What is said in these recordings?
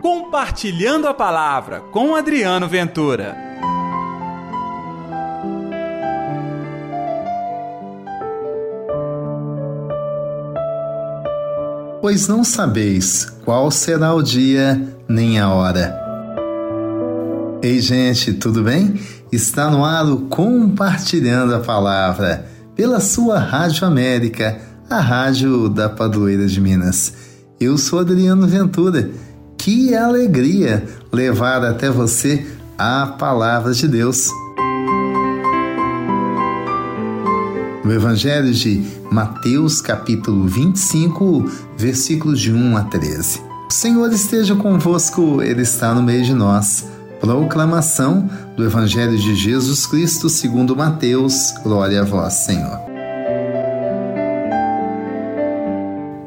Compartilhando a Palavra com Adriano Ventura. Pois não sabeis qual será o dia nem a hora. Ei, gente, tudo bem? Está no ar o Compartilhando a Palavra pela sua Rádio América, a rádio da Padroeira de Minas. Eu sou Adriano Ventura que alegria levar até você a palavra de Deus. No Evangelho de Mateus, capítulo 25, versículos de 1 a 13. O Senhor esteja convosco, Ele está no meio de nós. Proclamação do Evangelho de Jesus Cristo segundo Mateus. Glória a vós, Senhor.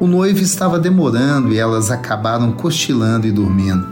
O noivo estava demorando e elas acabaram cochilando e dormindo.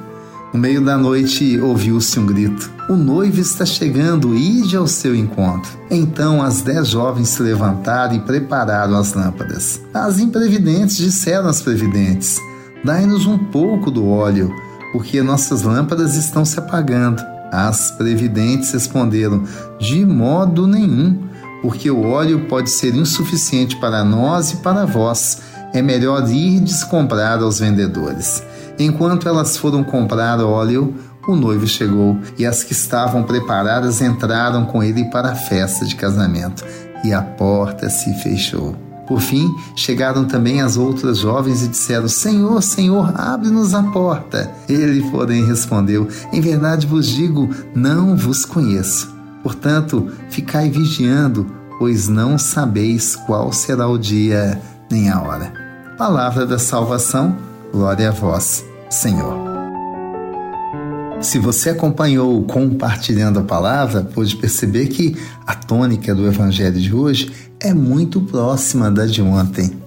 No meio da noite ouviu-se um grito: O noivo está chegando, ide ao seu encontro. Então as dez jovens se levantaram e prepararam as lâmpadas. As imprevidentes disseram às previdentes: Dai-nos um pouco do óleo, porque nossas lâmpadas estão se apagando. As previdentes responderam: De modo nenhum, porque o óleo pode ser insuficiente para nós e para vós é melhor ir comprar aos vendedores. Enquanto elas foram comprar óleo, o noivo chegou e as que estavam preparadas entraram com ele para a festa de casamento e a porta se fechou. Por fim, chegaram também as outras jovens e disseram: Senhor, Senhor, abre-nos a porta. Ele, porém, respondeu: Em verdade vos digo, não vos conheço. Portanto, ficai vigiando, pois não sabeis qual será o dia nem a hora. Palavra da salvação, glória a vós, Senhor. Se você acompanhou compartilhando a palavra, pôde perceber que a tônica do evangelho de hoje é muito próxima da de ontem.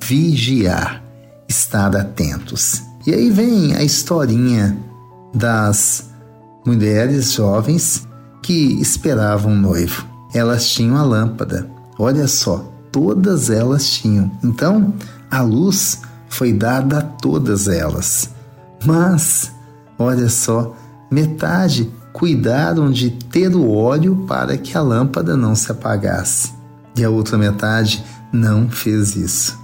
Vigiar, estar atentos. E aí vem a historinha das mulheres jovens que esperavam um noivo. Elas tinham a lâmpada. Olha só, todas elas tinham. Então, a luz foi dada a todas elas. Mas, olha só, metade cuidaram de ter o óleo para que a lâmpada não se apagasse. E a outra metade não fez isso.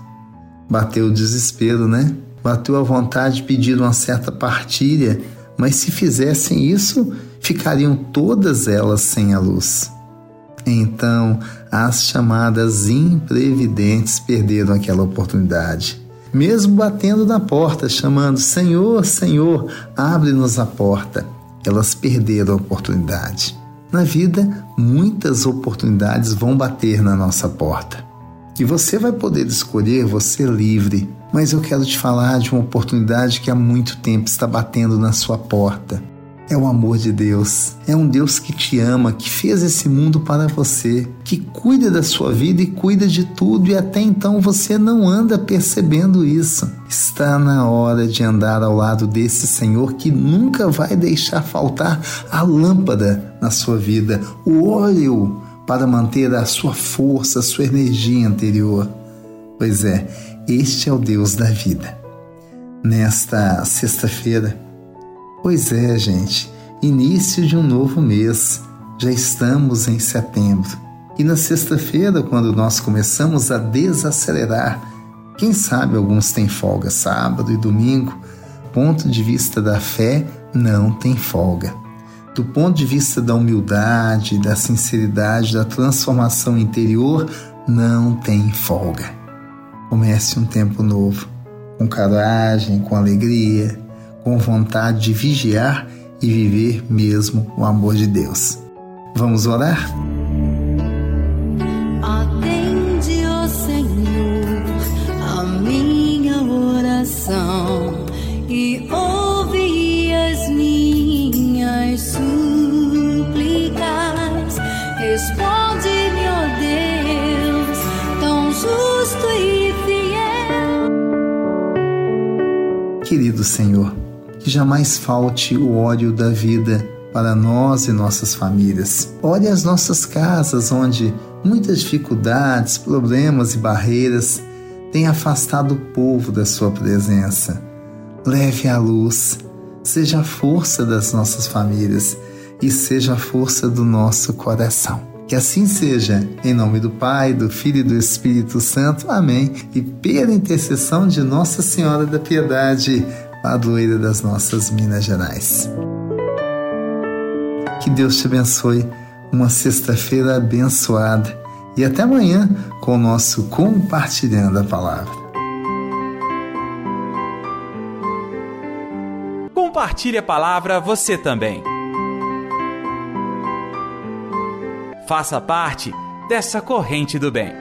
Bateu o desespero, né? Bateu a vontade de pedir uma certa partilha, mas se fizessem isso, ficariam todas elas sem a luz. Então, as chamadas imprevidentes perderam aquela oportunidade. Mesmo batendo na porta, chamando: Senhor, Senhor, abre-nos a porta, elas perderam a oportunidade. Na vida, muitas oportunidades vão bater na nossa porta. E você vai poder escolher você livre. Mas eu quero te falar de uma oportunidade que há muito tempo está batendo na sua porta é o amor de Deus. É um Deus que te ama, que fez esse mundo para você, que cuida da sua vida e cuida de tudo, e até então você não anda percebendo isso. Está na hora de andar ao lado desse Senhor que nunca vai deixar faltar a lâmpada na sua vida, o óleo para manter a sua força, a sua energia interior. Pois é, este é o Deus da vida. Nesta sexta-feira, Pois é, gente, início de um novo mês. Já estamos em setembro. E na sexta-feira, quando nós começamos a desacelerar, quem sabe alguns têm folga sábado e domingo, ponto de vista da fé, não tem folga. Do ponto de vista da humildade, da sinceridade, da transformação interior, não tem folga. Comece um tempo novo, com coragem, com alegria, com vontade de vigiar e viver mesmo o amor de Deus. Vamos orar? Atende, ó Senhor, a minha oração e ouve as minhas súplicas. Responde-me, ó Deus, tão justo e fiel. Querido Senhor, que jamais falte o óleo da vida para nós e nossas famílias. Olhe as nossas casas, onde muitas dificuldades, problemas e barreiras têm afastado o povo da Sua presença. Leve a luz, seja a força das nossas famílias e seja a força do nosso coração. Que assim seja, em nome do Pai, do Filho e do Espírito Santo. Amém. E pela intercessão de Nossa Senhora da Piedade, padroeira das nossas Minas Gerais. Que Deus te abençoe. Uma sexta-feira abençoada. E até amanhã com o nosso Compartilhando a Palavra. Compartilhe a palavra você também. Faça parte dessa corrente do bem.